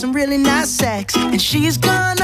some really nice sex, and she's gonna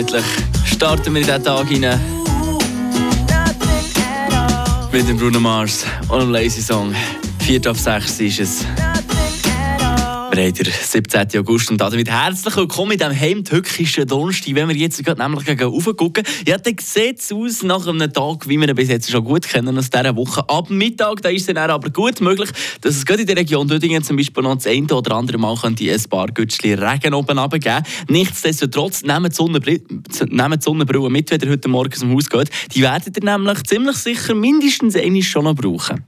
Gemütlich starten wir in diesen Tag all. mit dem Bruno Mars und einem Lazy Song. 4 auf 6 ist es. Wir haben den 17. August und damit herzlich willkommen in diesem heimtückischen Donnerstag. Wenn wir jetzt gerade nämlich gegen gucken, ja, dann sieht es aus nach einem Tag, wie wir ihn bis jetzt schon gut kennen aus dieser Woche. Ab Mittag da ist es dann aber gut möglich, dass es gerade in der Region Dödingen zum Beispiel noch das eine oder andere Mal könnte ein paar Gütschli Regen oben runtergeben. Nichtsdestotrotz, nehmt die Sonnenbrille, nehmt die mit, wenn ihr heute Morgen dem Haus geht. Die werdet ihr nämlich ziemlich sicher mindestens einmal schon noch brauchen.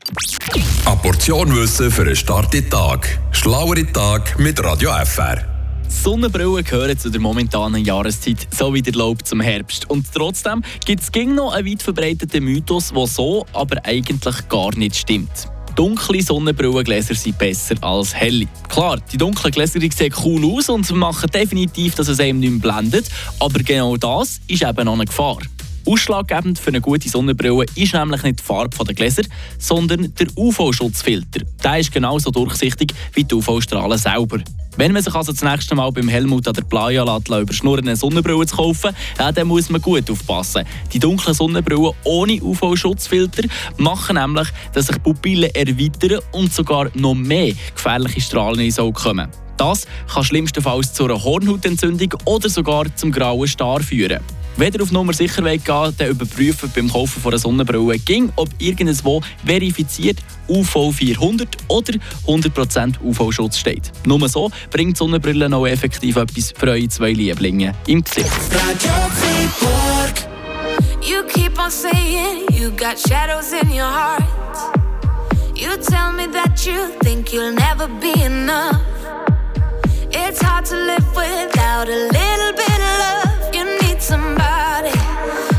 Eine Portion Wissen für einen Start in den Tag. Schlauere Tag mit Radio FR. Sonnenbrillen gehören zu der momentanen Jahreszeit, so wie der Laub zum Herbst. Und trotzdem gibt es noch einen weit verbreiteten Mythos, der so aber eigentlich gar nicht stimmt. Dunkle Sonnenbrillengläser sind besser als helle. Klar, die dunklen Gläser sehen cool aus und machen definitiv, dass es einem nicht mehr blendet. Aber genau das ist eben noch eine Gefahr. Ausschlaggebend für eine gute Sonnenbrille ist nämlich nicht die Farbe der Gläser, sondern der UV-Schutzfilter. Der ist genauso durchsichtig wie die UV-Strahlen selber. Wenn man sich also das nächste Mal beim Helmut an der Playa lässt, überschnurren, eine Sonnenbrille zu kaufen, dann muss man gut aufpassen. Die dunklen Sonnenbrillen ohne UV-Schutzfilter machen nämlich, dass sich Pupillen erweitern und sogar noch mehr gefährliche Strahlen ins Auge kommen. Das kann schlimmstenfalls zu einer Hornhautentzündung oder sogar zum grauen Star führen. Wenn ihr auf Nummer sicher wollt gehen dann überprüfen beim Kaufen von einer Sonnenbrille, ging, ob irgendwo verifiziert UV 400 oder 100% UV-Schutz steht. Nur so bringt Sonnenbrille noch effektiv etwas für eure zwei Lieblinge im Gesicht. You keep on saying you got shadows in your heart. You tell me that you think you'll never be enough. It's hard to live without a little bit of love. somebody.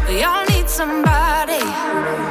We all need somebody.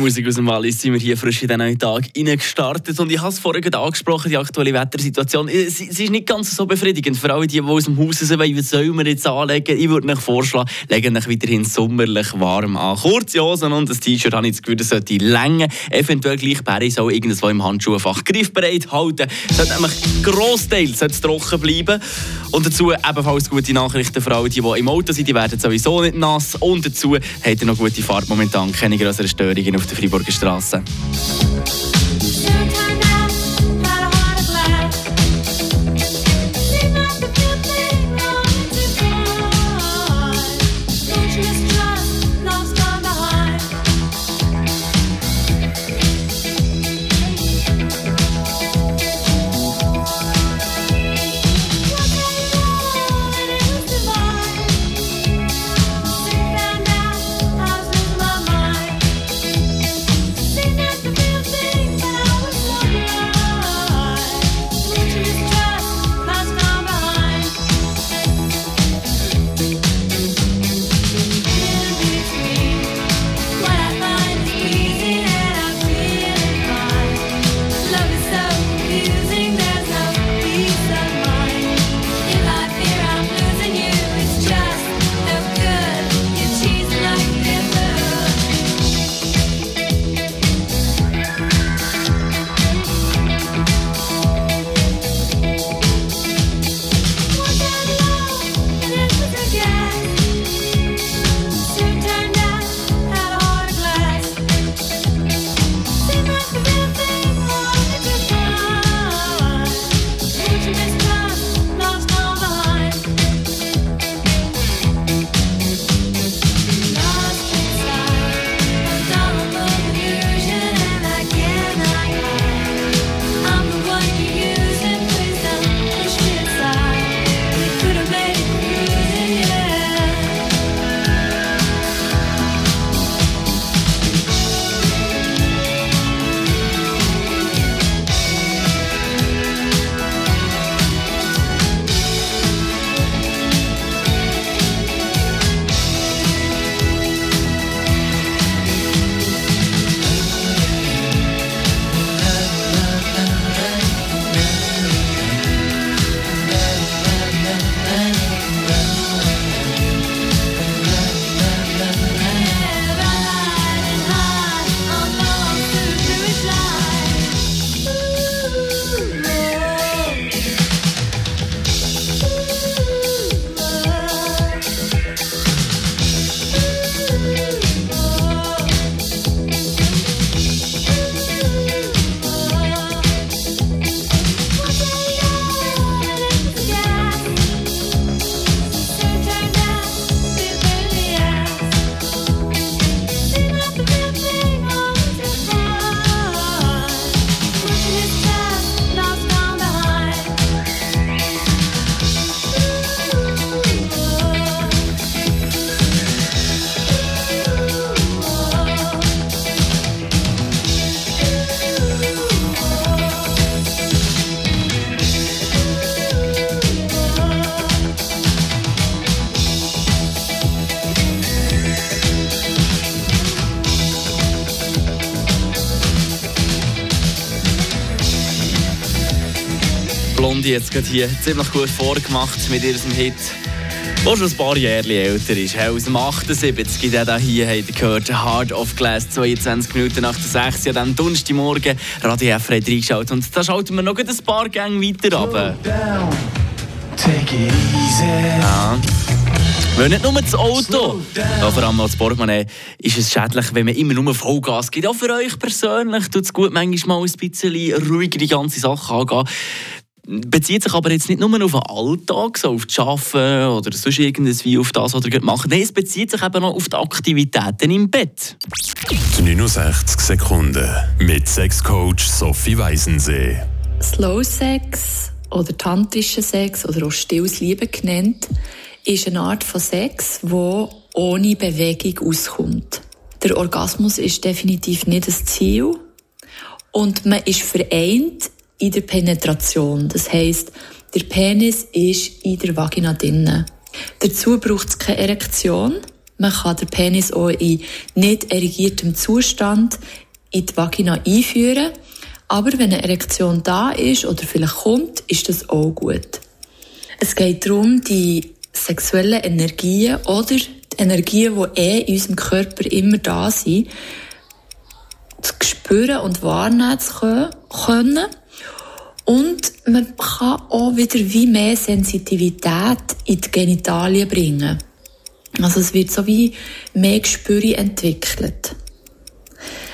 Musik aus dem Wallis sind wir hier frisch in den neuen Tag gestartet und ich habe es vorhin angesprochen, die aktuelle Wettersituation. Äh, sie, ist nicht ganz so befriedigend. Für alle, die, die aus dem Haus sind, wie sollen wir jetzt anlegen? Ich würde euch vorschlagen, legen euch weiterhin sommerlich warm an. Kurze Hosen und ein T-Shirt habe ich das Gefühl, das sollte Länge, eventuell gleich Barry soll irgendwo im Handschuhfach griffbereit halten. Es sollte nämlich Grossteil trocken bleiben. Und dazu ebenfalls gute Nachrichten für alle, die, die im Auto sind, die werden sowieso nicht nass. Und dazu hat er noch gute Fahrt momentan, keine größeren Störungen auf der Freiburger Straße. Blondie jetzt gerade hier ziemlich gut vorgemacht mit ihrem Hit, der schon ein paar Jahre älter ist. Aus dem 78 der da hier habt ihr gehört, Heart of Glass, 22 Minuten nach der 6 Uhr, dann Donnerstagmorgen, Radio F hat reingeschaut und da schalten wir noch ein paar Gänge weiter runter. Ja. Weil nicht nur das Auto, ja, vor allem als Portemonnaie, ist es schädlich, wenn man immer nur Vollgas gibt. Auch für euch persönlich tut es gut, manchmal mal ein bisschen ruhiger die ganze Sache angehen bezieht sich aber jetzt nicht nur auf den Alltag, so auf das Arbeiten oder sonst irgendwas wie auf das, was ihr macht. Nein, es bezieht sich eben auch auf die Aktivitäten im Bett. 69 Sekunden mit Sexcoach Sophie Weisensee. Slow Sex oder tantischer Sex oder auch stilles Liebe genannt, ist eine Art von Sex, wo ohne Bewegung auskommt. Der Orgasmus ist definitiv nicht das Ziel und man ist vereint in der Penetration. Das heißt, der Penis ist in der Vagina drinnen. Dazu braucht es keine Erektion. Man kann den Penis auch in nicht erregiertem Zustand in die Vagina einführen. Aber wenn eine Erektion da ist oder vielleicht kommt, ist das auch gut. Es geht darum, die sexuellen Energien oder die Energien, die eh in unserem Körper immer da sind, zu spüren und wahrnehmen zu können. Und man kann auch wieder wie mehr Sensitivität in die Genitalien bringen. Also es wird so wie mehr Gespüre entwickelt.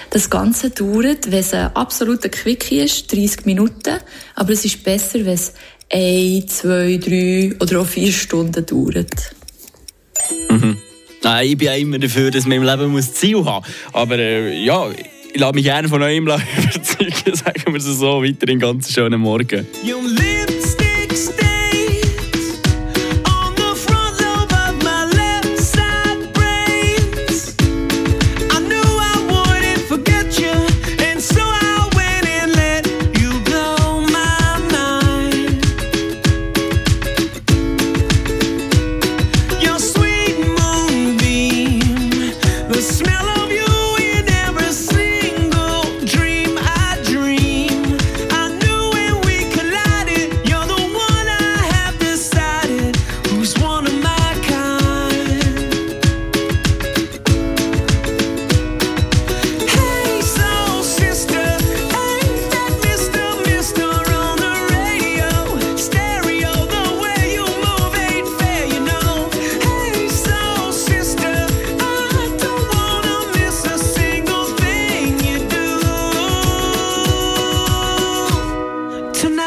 Das Ganze dauert, wenn es ein absoluter Quickie ist, 30 Minuten. Aber es ist besser, wenn es ein, zwei, drei oder auch vier Stunden dauert. Mhm. Nein, ich bin auch immer dafür, dass man im Leben muss Ziel haben muss. Aber äh, ja, ich lasse mich gerne von eurem überzeugen, sagen wir es so, weiter in ganz schönen Morgen. tonight.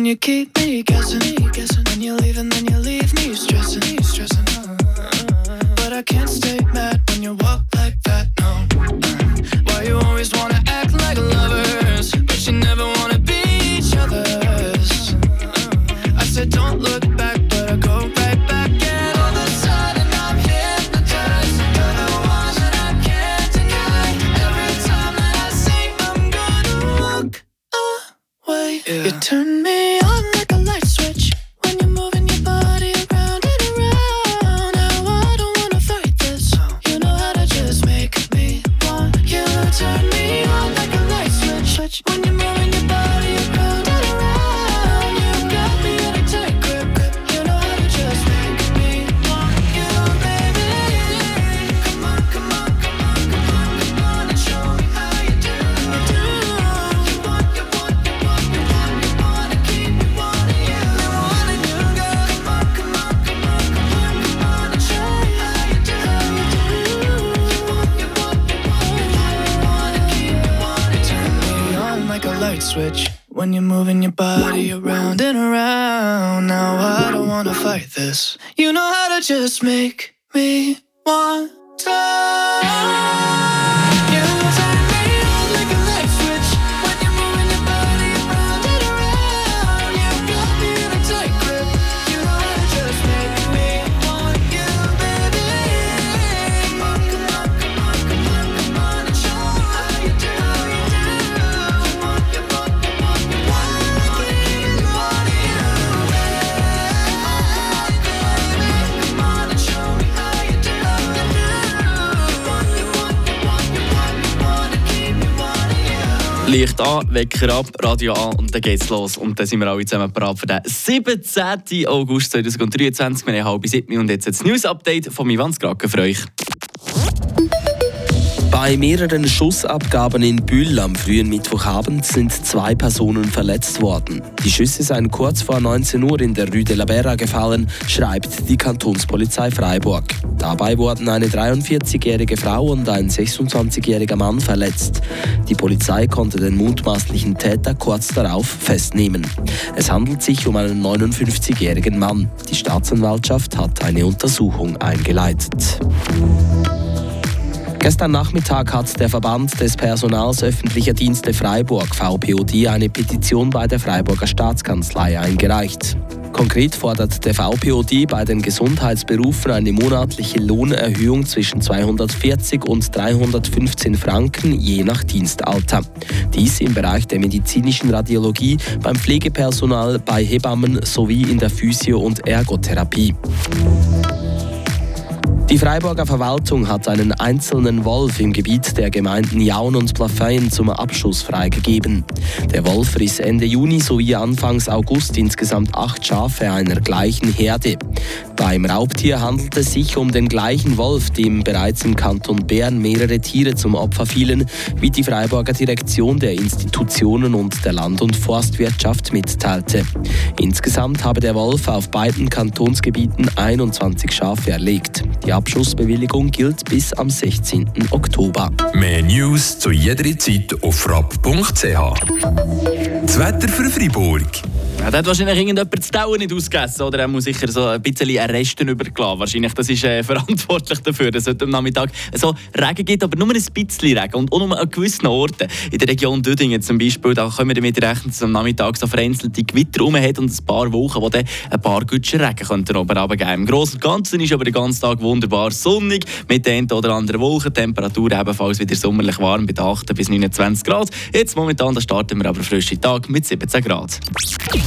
When you keep me guessing. This. Licht an, Wecker ab, Radio an und dann geht's los. Und dann sind wir alle zusammen bereit für den 17. August 2023. Wir haben halb sieben und jetzt das News-Update von Ivan Skraken für euch. Bei mehreren Schussabgaben in Bühl am frühen Mittwochabend sind zwei Personen verletzt worden. Die Schüsse seien kurz vor 19 Uhr in der Rue de la Berra gefallen, schreibt die Kantonspolizei Freiburg. Dabei wurden eine 43-jährige Frau und ein 26-jähriger Mann verletzt. Die Polizei konnte den mutmaßlichen Täter kurz darauf festnehmen. Es handelt sich um einen 59-jährigen Mann. Die Staatsanwaltschaft hat eine Untersuchung eingeleitet. Gestern Nachmittag hat der Verband des Personals öffentlicher Dienste Freiburg VPOD eine Petition bei der Freiburger Staatskanzlei eingereicht. Konkret fordert der VPOD bei den Gesundheitsberufen eine monatliche Lohnerhöhung zwischen 240 und 315 Franken je nach Dienstalter. Dies im Bereich der medizinischen Radiologie, beim Pflegepersonal, bei Hebammen sowie in der Physio- und Ergotherapie. Die Freiburger Verwaltung hat einen einzelnen Wolf im Gebiet der Gemeinden Jaun und Plafeyen zum Abschuss freigegeben. Der Wolf riss Ende Juni sowie Anfangs August insgesamt acht Schafe einer gleichen Herde. Beim Raubtier handelt es sich um den gleichen Wolf, dem bereits im Kanton Bern mehrere Tiere zum Opfer fielen, wie die Freiburger Direktion der Institutionen und der Land- und Forstwirtschaft mitteilte. Insgesamt habe der Wolf auf beiden Kantonsgebieten 21 Schafe erlegt. Die Abschussbewilligung gilt bis am 16. Oktober. Mehr News zu jeder Zeit auf frapp.ch. Das Wetter für Freiburg. Ja, da hat wahrscheinlich irgendjemand das Dauer nicht ausgegessen oder er muss sicher so ein bisschen Resten übergelassen. Wahrscheinlich das ist äh, verantwortlich dafür, dass es heute am Nachmittag so Regen gibt, aber nur ein bisschen Regen und auch nur an gewissen Orten. In der Region Düdingen zum Beispiel, da können wir damit rechnen, dass am Nachmittag so vereinzelte Gewitter rum hat und ein paar Wochen, wo dann ein paar Gütsche Regen könnten oben runtergeben. Im Großen und Ganzen ist aber den ganzen Tag wunderbar sonnig, mit den oder anderen Wolken, Temperatur ebenfalls wieder sommerlich warm bei 8 bis 29 Grad. Jetzt momentan, starten wir aber frische Tag mit 17 Grad.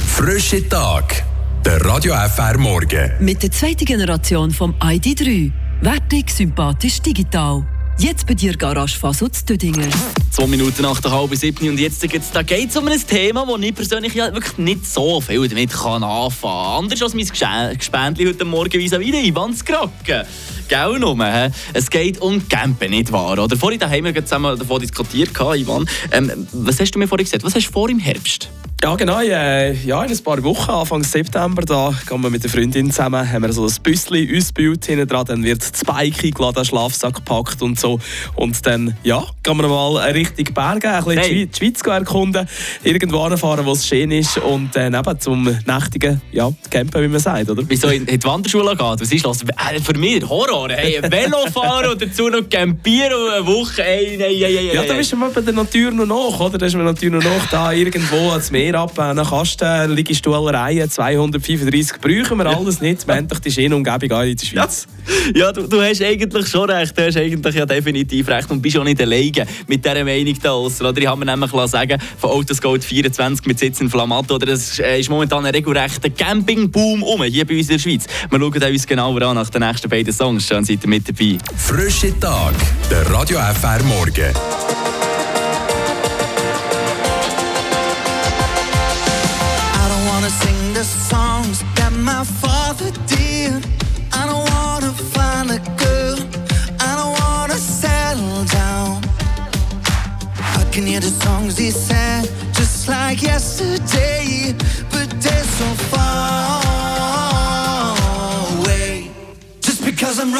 Frische Tag. Der Radio FR Morgen. Mit der zweiten Generation vom ID3. Wertig, sympathisch, digital. Jetzt bei dir Garage Fasutz Düdingen. Zwei Minuten nach der halben siebten und jetzt geht's, da geht es um ein Thema, wo ich persönlich ja wirklich nicht so viel damit kann anfangen kann. Anders als mein Gespendli heute Morgen vis wieder Ivan Skracken. Nur, hä? Es geht um Campen, nicht wahr? Oder vorhin haben wir zusammen davon diskutiert, Ivan. Ähm, was hast du mir vorhin gesagt? Was hast du vor im Herbst? Ja, genau. Äh, ja, in ein paar Wochen, Anfang September, da gehen wir mit der Freundin zusammen, haben wir so ein Büsschen ausgebaut hinten dran, dann wird das Bike eingeladen, Schlafsack gepackt und so. Und dann, ja, gehen wir mal richtig Berge, ein bisschen Hey. die Schweiz erkunden, irgendwo anfahren, wo es schön ist und dann eben zum nächtigen, ja, campen, wie man sagt, oder? Wieso in die Wanderschule geht? Was ist das? Äh, für mich Horror. Hey, ein Velo fahren und dazu noch campieren und eine Woche. Hey, hey, hey, hey, Ja, hey. da bist du mal bei der Natur noch nach, oder? Da ist man natürlich noch nach, da irgendwo ans Meer ab, äh, nach Kasten, Liegestuhlereien, 235 brauchen wir alles nicht. Wir haben doch die schöne Umgebung auch in der Schweiz. Ja, du, du hast eigentlich schon recht. Du hast eigentlich ja definitiv recht und bist auch nicht alleine mit dieser Meinung da draussen, Oder ich habe mir nämlich sagen von Autos Gold 24 mit Sitz in Flamato, oder das äh, ist momentan ein regelrechter Campingboom um hier bei uns in der Schweiz. Wir schauen uns genauer an nach den nächsten beiden Songs. Schön seid ihr mit dabei. Frische Tag, der Radio FR Morgen.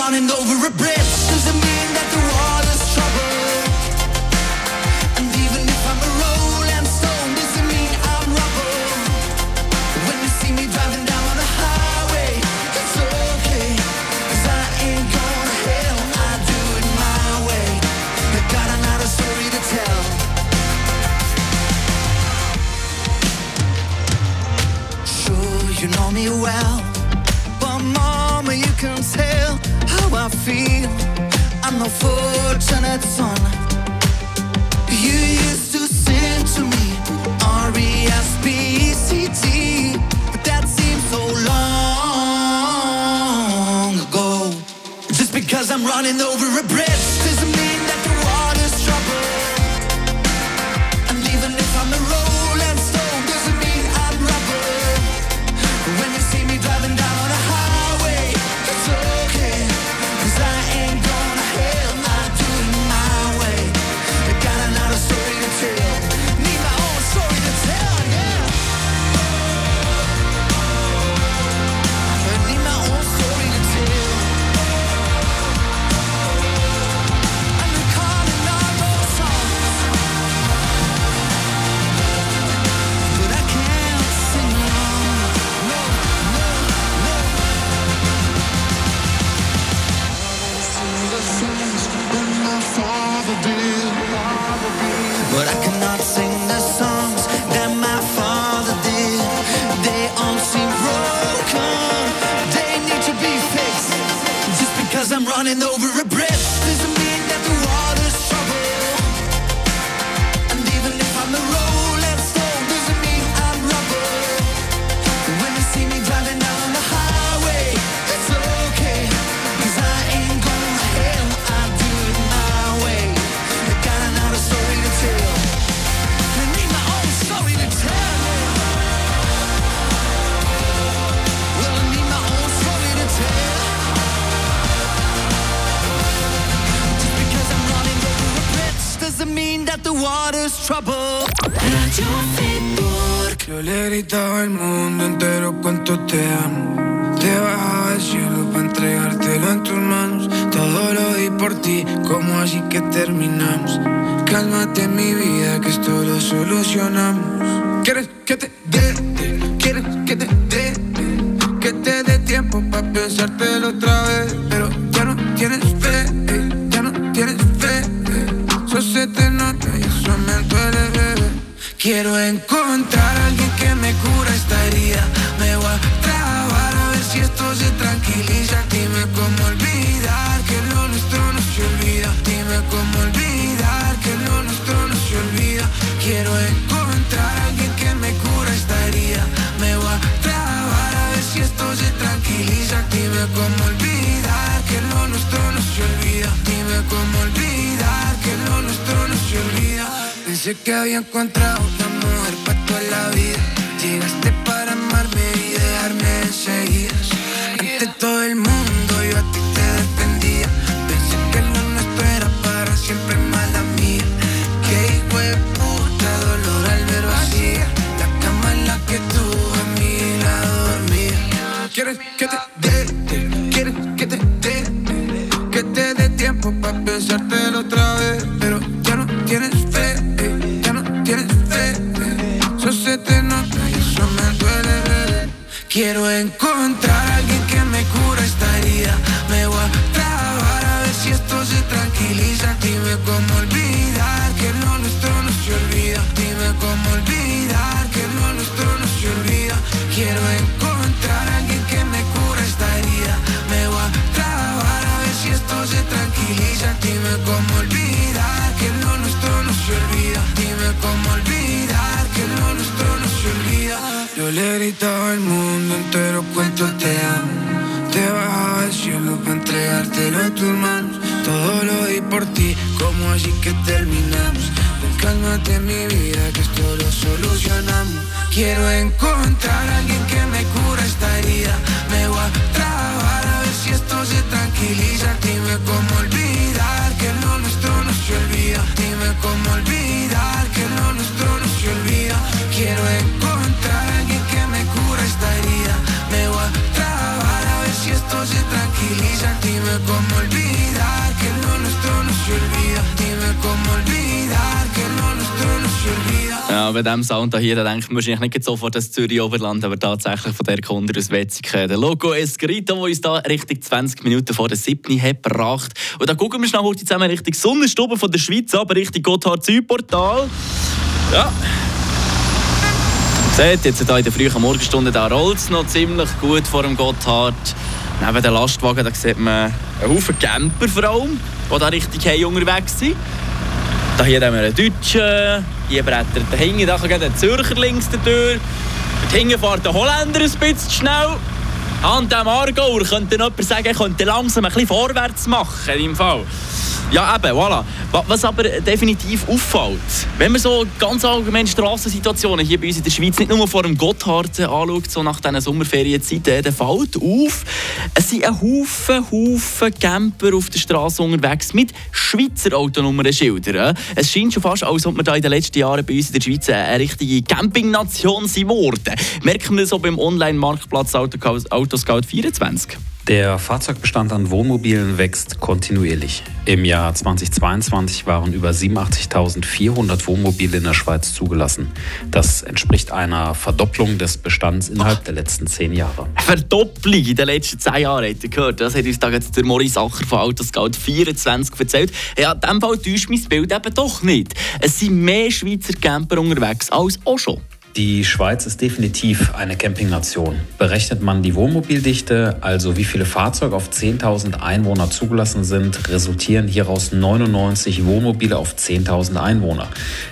Running over a bridge doesn't mean that the water's troubled. And even if I'm a rolling stone, doesn't mean I'm rubble. When you see me driving down on the highway, it's okay. 'Cause I ain't going to hell, I do it my way. I got another story to tell. Sure, you know me well. But mama, you can tell I feel. I'm no fortunate son. You used to sing to me R-E-S-P-E-C-T But that seems so long ago Just because I'm running over a bridge you're not Dime cómo olvidar que lo nuestro no se olvida. Dime cómo olvidar que lo nuestro no se olvida. Pensé que había encontrado la mujer para toda la vida. Llegaste para amarme y dejarme enseguida. Ante todo el mundo yo a ti te defendía. Pensé que lo nuestro era para besártelo escucharte así que terminamos. Ven, Cálmate mi vida, que esto lo solucionamos. Quiero encontrar a alguien que me cura esta herida. Me voy a trabar a ver si esto se tranquiliza. Dime cómo olvidar que lo nuestro no se olvida. Dime cómo olvidar bei diesem Sound hier, da denkt man wahrscheinlich nicht sofort das Zürich-Oberland, aber tatsächlich von der Kunde aus Wetzikon. Der Logo Escrito, der uns da Richtung 20 Minuten vor der 7. hat gebracht. Und da gucken wir schnell heute zusammen Richtung Sonnenstube von der Schweiz, aber Richtung Gotthard-Südportal. Ja. Seht, jetzt hier in der frühen Morgenstunde, rollt es noch ziemlich gut vor dem Gotthard. Neben den Lastwagen, da sieht man einen Haufen Camper vor allem, die da richtig unterwegs sind. Da hier haben wir einen Deutschen, hier brettert der Hinge, da geht ein Zürcher links Tür. Dort hinten fährt der Holländer ein bisschen zu schnell. An dem Aargauer könnte jemand sagen, er könnte langsam ein bisschen vorwärts machen dem Fall. Ja, eben, voilà. Wa- Was aber definitiv auffällt, wenn man so ganz allgemein Strassensituationen hier bei uns in der Schweiz nicht nur vor dem Gotthard äh, anschaut, so nach diesen Sommerferienzeiten, dann fällt auf, es sind ein Haufen, Haufen Camper auf der Straße unterwegs mit Schweizer Autonummernschildern. Es scheint schon fast, als ob wir da in den letzten Jahren bei uns in der Schweiz eine richtige Campingnation sind worden. Merken wir so beim Online-Marktplatz Autoscout Autoscout 24? Der Fahrzeugbestand an Wohnmobilen wächst kontinuierlich. Im Jahr 2022 waren über 87.400 Wohnmobile in der Schweiz zugelassen. Das entspricht einer Verdopplung des Bestands innerhalb der letzten zehn Jahre. Verdopplung in den letzten zehn Jahren, ihr gehört. Das hat uns da jetzt der Maurice Acher von Autoscout 24 erzählt. Ja, in diesem Fall täuscht mein Bild eben doch nicht. Es sind mehr Schweizer Camper unterwegs als auch schon. Die Schweiz ist definitiv eine Campingnation. Berechnet man die Wohnmobildichte, also wie viele Fahrzeuge auf 10.000 Einwohner zugelassen sind, resultieren hieraus 99 Wohnmobile auf 10.000 Einwohner.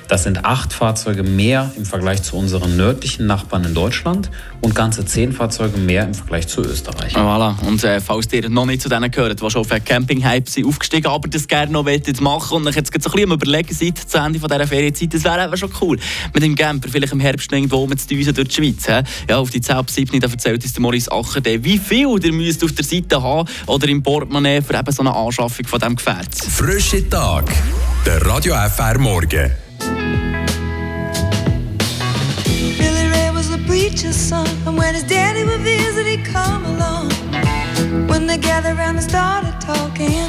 Das sind acht Fahrzeuge mehr im Vergleich zu unseren nördlichen Nachbarn in Deutschland und ganze zehn Fahrzeuge mehr im Vergleich zu Österreich. Voilà. Und äh, falls ihr noch nicht zu denen gehört, die schon auf Camping-Hype sind aufgestiegen, aber das gerne noch wollt machen und euch jetzt so ein bisschen am überlegen seid, zu Ende dieser Ferienzeit, das wäre eben schon cool. Mit dem Camper vielleicht im Herbst noch irgendwo mit zu düsen durch die Schweiz. He? Ja, auf die 10 ab 7, da erzählt uns der Maurice Acher, wie viel ihr müsst auf der Seite haben oder im Portemonnaie für eben so eine Anschaffung von diesem Gefährt. Frische Tag. Der Radio FR Morgen. Billy Ray was a preacher's son, and when his daddy would visit, he'd come along. When they gathered around and started talking,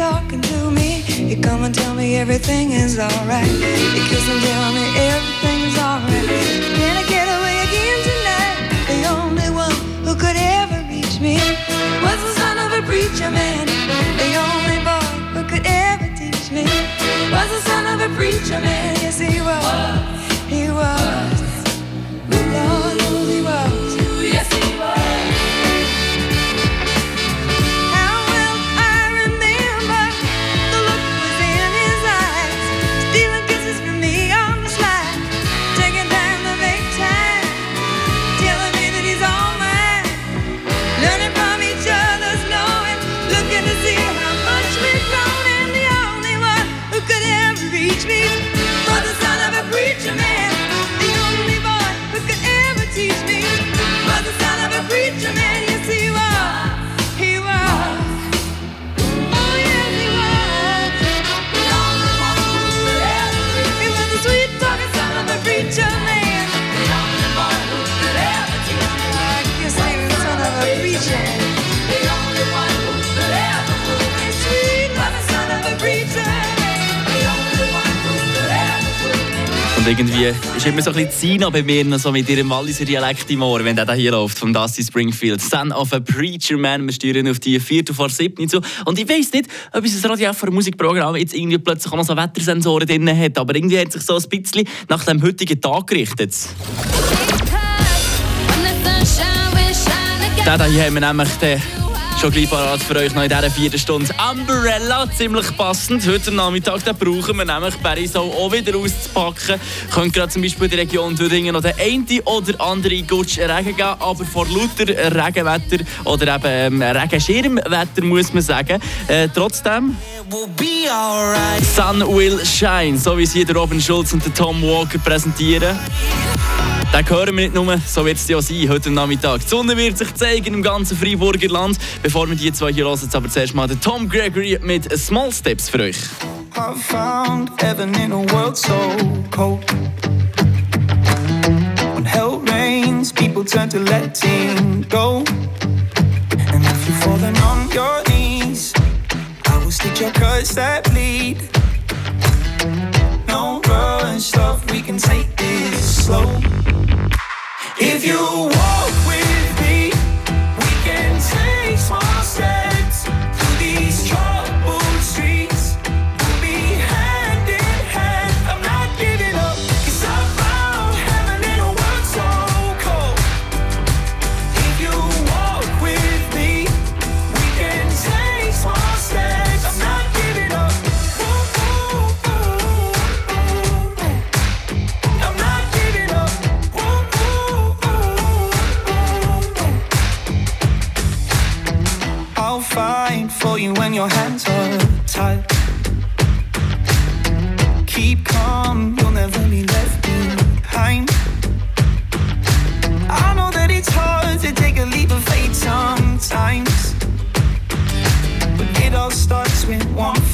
talking to me, he'd come and tell me everything is alright. He'd kiss and tell me everything's alright. Can I get away again tonight? The only one who could ever reach me was the son of a preacher man. The only boy who could ever teach me was the son of a preacher man. Yes, he was. He was. Lord irgendwie ist immer so ein bisschen Zina bei mir, so mit ihrem Walliser Dialekt im Ohr, wenn der da hier läuft, von Dusty Springfield. Son of a Preacher Man, wir steuern auf die 4 vor 7 zu. Und ich weiss nicht, ob unser Radio für Musikprogramm jetzt irgendwie plötzlich auch so Wettersensoren drin hat, aber irgendwie hat sich so ein bisschen nach dem heutigen Tag gerichtet. Den hier haben wir nämlich den Schon gleich parat für euch noch in dieser vierten Stunde. Umbrella, ziemlich passend. Heute Nachmittag den brauchen wir nämlich Berisau auch wieder auszupacken. Könnte gerade zum Beispiel in der Region Thüringen noch der eine oder andere Gutsch Regen geben, aber vor lauter Regenwetter oder eben ähm, Regenschirmwetter muss man sagen. Äh, trotzdem... Sun will shine, so wie sie der Robin Schulz und Tom Walker präsentieren. Den hören wir nicht nur, so wird es ja sein heute Nachmittag. Die Sonne wird sich zeigen im ganzen Freiburger Land. Bevor wir die zwei hier hören, jetzt aber zuerst mal den Tom Gregory mit Small Steps für euch. I found heaven in a world so cold. When hell rains, people turn to letting go. And if you've fallen on your knees, I will stitch your cuts that bleed. No rush, love, we can take this slow. If you walk with want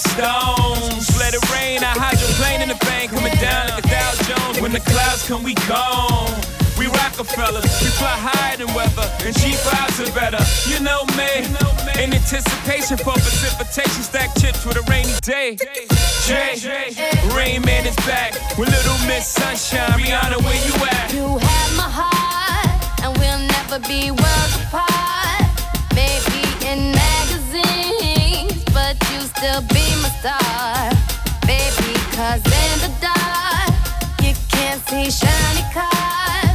stones. Let it rain. I hydroplane in the bank. Coming down like a Dow Jones. When the clouds come, we gone. We Rockefellers, we fly higher than weather, and G5s are better. You know me, in anticipation for precipitation, stack chips with a rainy day. Jay, Rain Man is back with Little Miss Sunshine. Rihanna, where you at? You have my heart, and we'll never be worlds apart. Maybe in magazines, you still be my star. Baby, cause in the dark, you can't see shiny cars.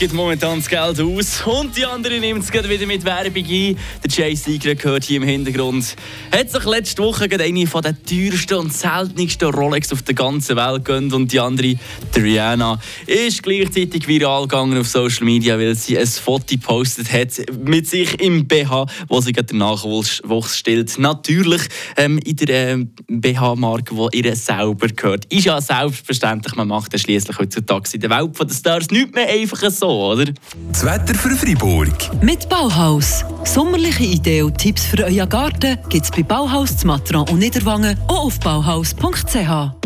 Gibt momentan das Geld aus und die andere nimmt es wieder mit Werbung ein. Der Jay Seeger gehört hier im Hintergrund. Hat sich letzte Woche eine von den teuersten und seltensten Rolex auf der ganzen Welt gönnt und die andere, die Rihanna, ist gleichzeitig viral gegangen auf Social Media, weil sie ein Foto gepostet hat mit sich im BH, wo sie gerade den Nachwuchs stillt. Natürlich ähm, in der ähm, BH-Marke, die ihr selber gehört. Ist ja selbstverständlich, man macht das schließlich heutzutage in der Welt von den Stars nicht mehr einfach so, oder? Das Wetter für Freiburg. Mit Bauhaus. Sommerliche Ideen und Tipps für euren Garten gibt es bei Bauhaus zu Matran und Niederwangen und auf bauhaus.ch.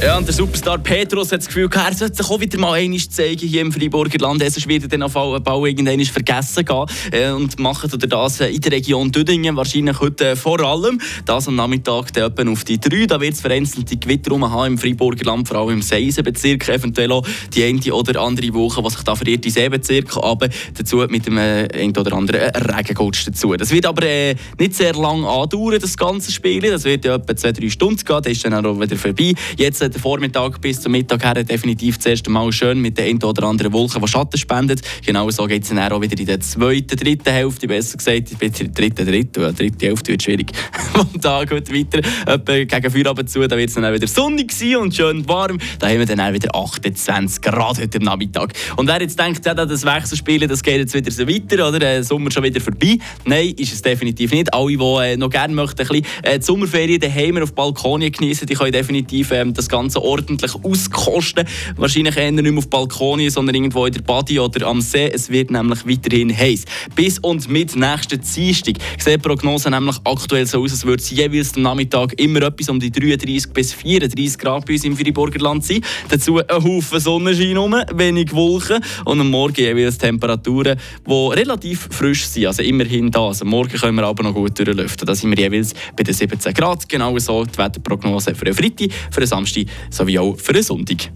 Ja, und der Superstar Petrus hat das Gefühl, er sollte sich auch wieder mal einmal zeigen hier im Freiburger Land. Sonst wird er dann auf jeden Fall irgendwann vergessen gehen. Äh, und machen oder das in der Region Düdingen wahrscheinlich heute vor allem. Das am Nachmittag etwa auf die 3. Da wird es vereinzelte Gewitter haben im Freiburger Land, vor allem im Seisenbezirk. Eventuell auch die eine oder andere Woche, die sich da verirrt in Seebezirk. Aber dazu mit dem äh, ein oder anderen Regengutsch dazu. Das wird aber äh, nicht sehr lang andauern, das ganze Spiel. Das wird ja etwa 2-3 Stunden gehen. Das ist dann auch wieder vorbei. Jetzt den Vormittag bis zum Mittag her definitiv das erste Mal schön mit der einen oder anderen Wolke, die Schatten spendet. Genau so geht es dann auch wieder in der zweiten, dritten Hälfte, besser gesagt, in der dritten, dritten, ja, dritte Hälfte wird schwierig. Vom Tag geht weiter, etwa gegen Feierabend zu, da wird es dann auch wieder sonnig sein und schön warm. Da haben wir dann auch wieder 28 Grad heute Nachmittag. Und wer jetzt denkt, ja, das Wechselspielen, das geht jetzt wieder so weiter, oder? Der Sommer schon wieder vorbei. Nein, ist es definitiv nicht. Alle, die äh, noch gerne möchten, ein bisschen äh, die Sommerferien daheim auf Balkonien genießen, die können definitiv ähm, das Ganze ordentlich auskosten. Wahrscheinlich eher nicht mehr auf Balkonien, sondern irgendwo in der Body oder am See. Es wird nämlich weiterhin heiß. Bis und mit nächsten Dienstag sieht die Prognose nämlich aktuell so aus, als würde es jeweils am Nachmittag immer etwas um die 33 bis 34 Grad bei uns im Freiburger Land sein. Dazu ein Haufen Sonnenschein rum, wenig Wolken und am Morgen jeweils Temperaturen, die relativ frisch sind. Also immerhin da. Also morgen können wir aber noch gut durchlüften. Da sind wir jeweils bei den 17 Grad. Genau so die Wetterprognose für den Freitag, für den Samstag sowie auch für den Sonntag.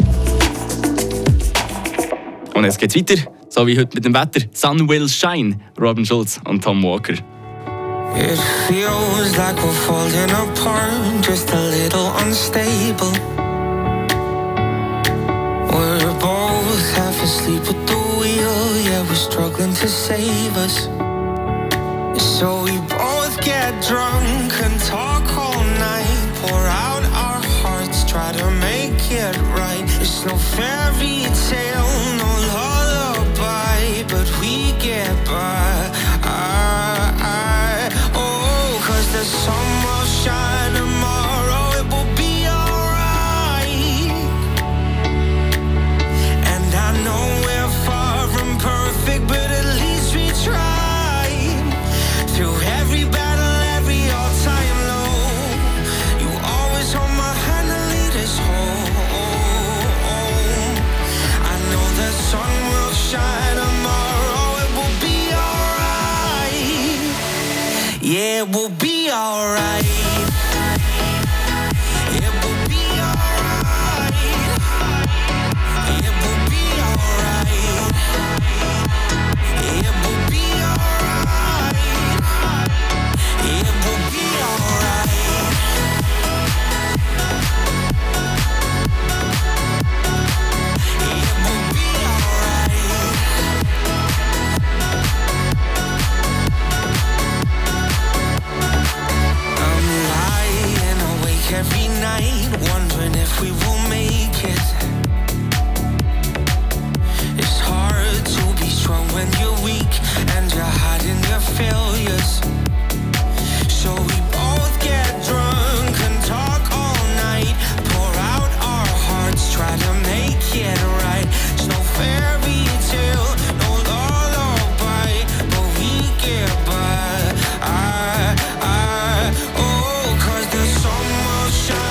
Und jetzt geht's weiter, so wie heute mit dem Wetter. Sun will shine, Robin Schulz und Tom Walker. It feels like we're falling apart, just a little unstable. We're both half asleep at the wheel, yeah, we're struggling to save us. So we both get drunk and talk all night, pour out try to make it right. It's no fairy tale, no lullaby, but we get by. I, I, oh, cause the sun will shine